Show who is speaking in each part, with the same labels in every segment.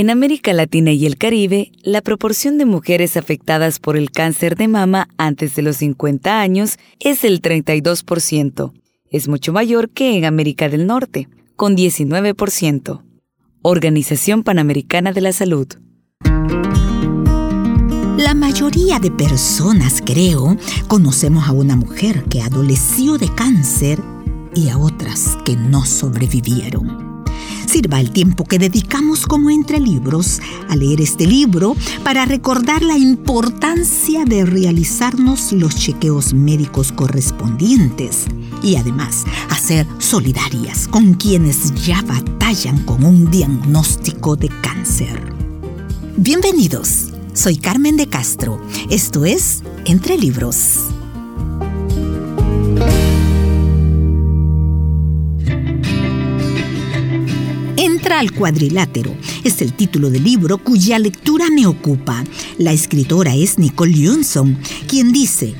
Speaker 1: En América Latina y el Caribe, la proporción de mujeres afectadas por el cáncer de mama antes de los 50 años es el 32%. Es mucho mayor que en América del Norte, con 19%. Organización Panamericana de la Salud.
Speaker 2: La mayoría de personas, creo, conocemos a una mujer que adoleció de cáncer y a otras que no sobrevivieron. Sirva el tiempo que dedicamos como entre libros a leer este libro para recordar la importancia de realizarnos los chequeos médicos correspondientes y además hacer solidarias con quienes ya batallan con un diagnóstico de cáncer. Bienvenidos, soy Carmen de Castro. Esto es Entre Libros. Al cuadrilátero es el título del libro cuya lectura me ocupa. La escritora es Nicole Johnson, quien dice,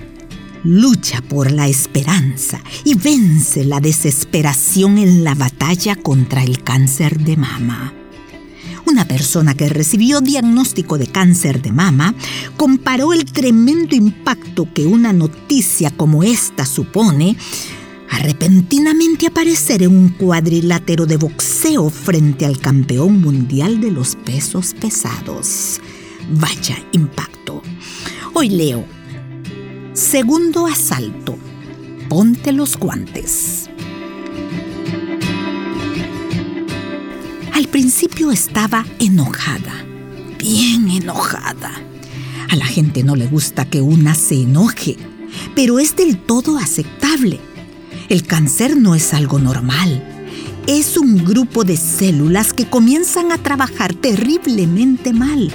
Speaker 2: lucha por la esperanza y vence la desesperación en la batalla contra el cáncer de mama. Una persona que recibió diagnóstico de cáncer de mama comparó el tremendo impacto que una noticia como esta supone repentinamente aparecer en un cuadrilátero de boxeo frente al campeón mundial de los pesos pesados. Vaya impacto. Hoy leo. Segundo asalto. Ponte los guantes. Al principio estaba enojada, bien enojada. A la gente no le gusta que una se enoje, pero es del todo aceptable el cáncer no es algo normal. Es un grupo de células que comienzan a trabajar terriblemente mal.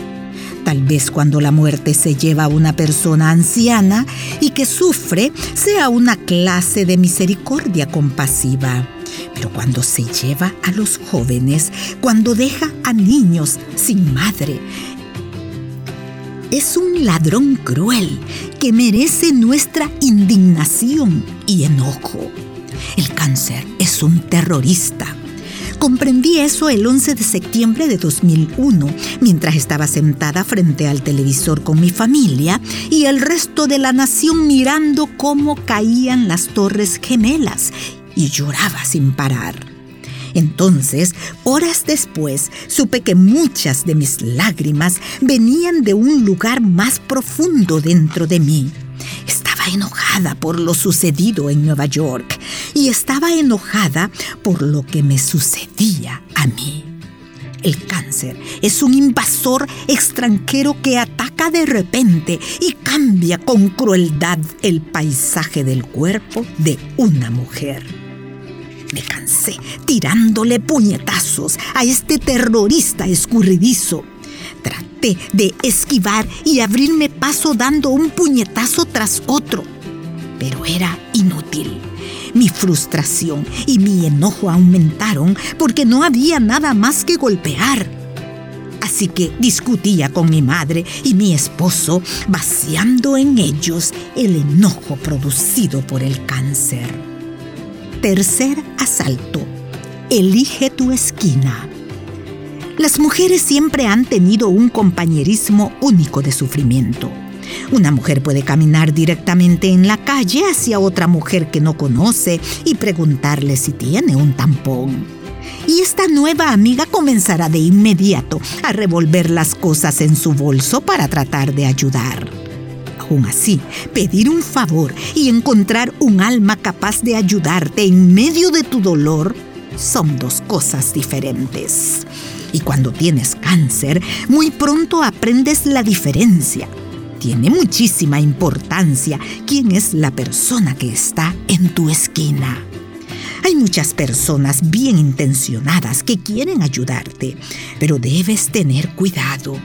Speaker 2: Tal vez cuando la muerte se lleva a una persona anciana y que sufre sea una clase de misericordia compasiva. Pero cuando se lleva a los jóvenes, cuando deja a niños sin madre, es un ladrón cruel que merece nuestra indignación y enojo. El cáncer es un terrorista. Comprendí eso el 11 de septiembre de 2001, mientras estaba sentada frente al televisor con mi familia y el resto de la nación mirando cómo caían las torres gemelas y lloraba sin parar. Entonces, horas después, supe que muchas de mis lágrimas venían de un lugar más profundo dentro de mí. Estaba enojada por lo sucedido en Nueva York y estaba enojada por lo que me sucedía a mí. El cáncer es un invasor extranjero que ataca de repente y cambia con crueldad el paisaje del cuerpo de una mujer. Me cansé tirándole puñetazos a este terrorista escurridizo. Traté de esquivar y abrirme paso dando un puñetazo tras otro, pero era inútil. Mi frustración y mi enojo aumentaron porque no había nada más que golpear. Así que discutía con mi madre y mi esposo, vaciando en ellos el enojo producido por el cáncer. Tercer asalto. Elige tu esquina. Las mujeres siempre han tenido un compañerismo único de sufrimiento. Una mujer puede caminar directamente en la calle hacia otra mujer que no conoce y preguntarle si tiene un tampón. Y esta nueva amiga comenzará de inmediato a revolver las cosas en su bolso para tratar de ayudar. Aún así, pedir un favor y encontrar un alma capaz de ayudarte en medio de tu dolor son dos cosas diferentes. Y cuando tienes cáncer, muy pronto aprendes la diferencia. Tiene muchísima importancia quién es la persona que está en tu esquina. Hay muchas personas bien intencionadas que quieren ayudarte, pero debes tener cuidado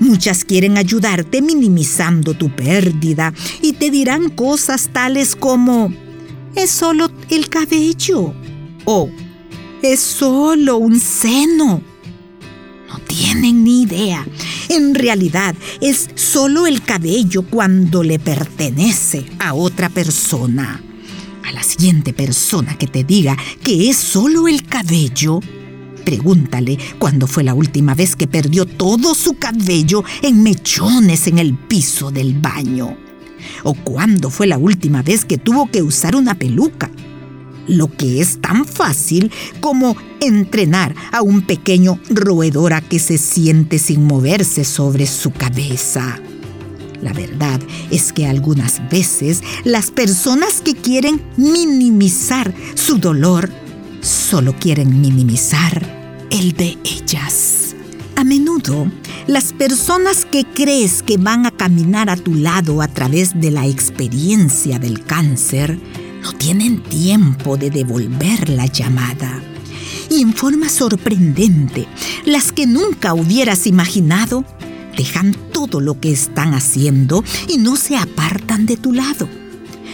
Speaker 2: Muchas quieren ayudarte minimizando tu pérdida y te dirán cosas tales como, es solo el cabello o es solo un seno. No tienen ni idea. En realidad es solo el cabello cuando le pertenece a otra persona. A la siguiente persona que te diga que es solo el cabello, Pregúntale cuándo fue la última vez que perdió todo su cabello en mechones en el piso del baño. O cuándo fue la última vez que tuvo que usar una peluca. Lo que es tan fácil como entrenar a un pequeño roedor a que se siente sin moverse sobre su cabeza. La verdad es que algunas veces las personas que quieren minimizar su dolor solo quieren minimizar el de ellas. A menudo, las personas que crees que van a caminar a tu lado a través de la experiencia del cáncer no tienen tiempo de devolver la llamada. Y en forma sorprendente, las que nunca hubieras imaginado dejan todo lo que están haciendo y no se apartan de tu lado.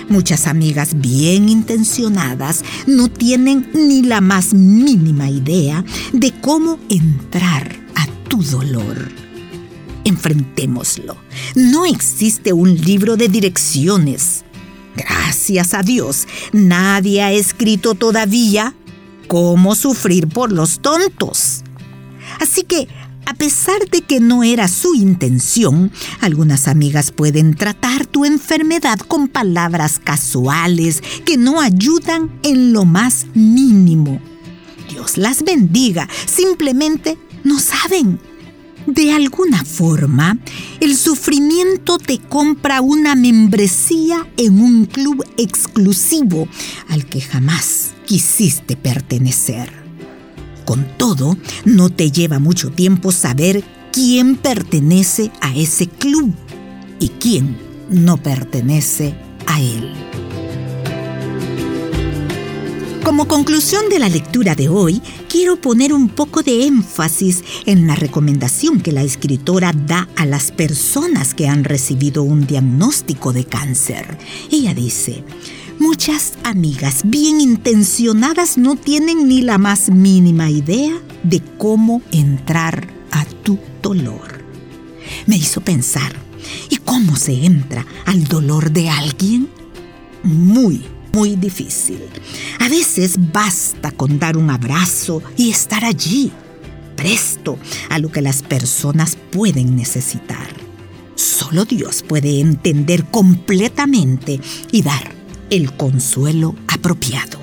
Speaker 2: Muchas amigas bien intencionadas no tienen ni la más mínima idea de cómo entrar a tu dolor. Enfrentémoslo. No existe un libro de direcciones. Gracias a Dios, nadie ha escrito todavía cómo sufrir por los tontos. Así que a pesar de que no era su intención, algunas amigas pueden tratar tu enfermedad con palabras casuales que no ayudan en lo más mínimo. Dios las bendiga, simplemente no saben. De alguna forma, el sufrimiento te compra una membresía en un club exclusivo al que jamás quisiste pertenecer. Con todo, no te lleva mucho tiempo saber quién pertenece a ese club y quién no pertenece a él. Como conclusión de la lectura de hoy, quiero poner un poco de énfasis en la recomendación que la escritora da a las personas que han recibido un diagnóstico de cáncer. Ella dice, Muchas amigas bien intencionadas no tienen ni la más mínima idea de cómo entrar a tu dolor. Me hizo pensar, ¿y cómo se entra al dolor de alguien? Muy, muy difícil. A veces basta con dar un abrazo y estar allí, presto a lo que las personas pueden necesitar. Solo Dios puede entender completamente y dar el consuelo apropiado.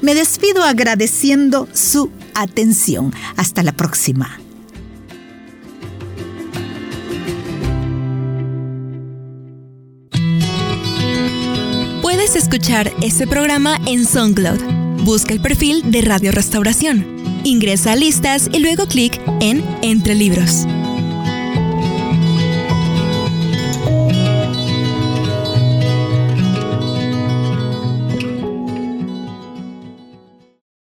Speaker 2: Me despido agradeciendo su atención. Hasta la próxima.
Speaker 3: Puedes escuchar este programa en SoundCloud. Busca el perfil de Radio Restauración. Ingresa a listas y luego clic en Entre Libros.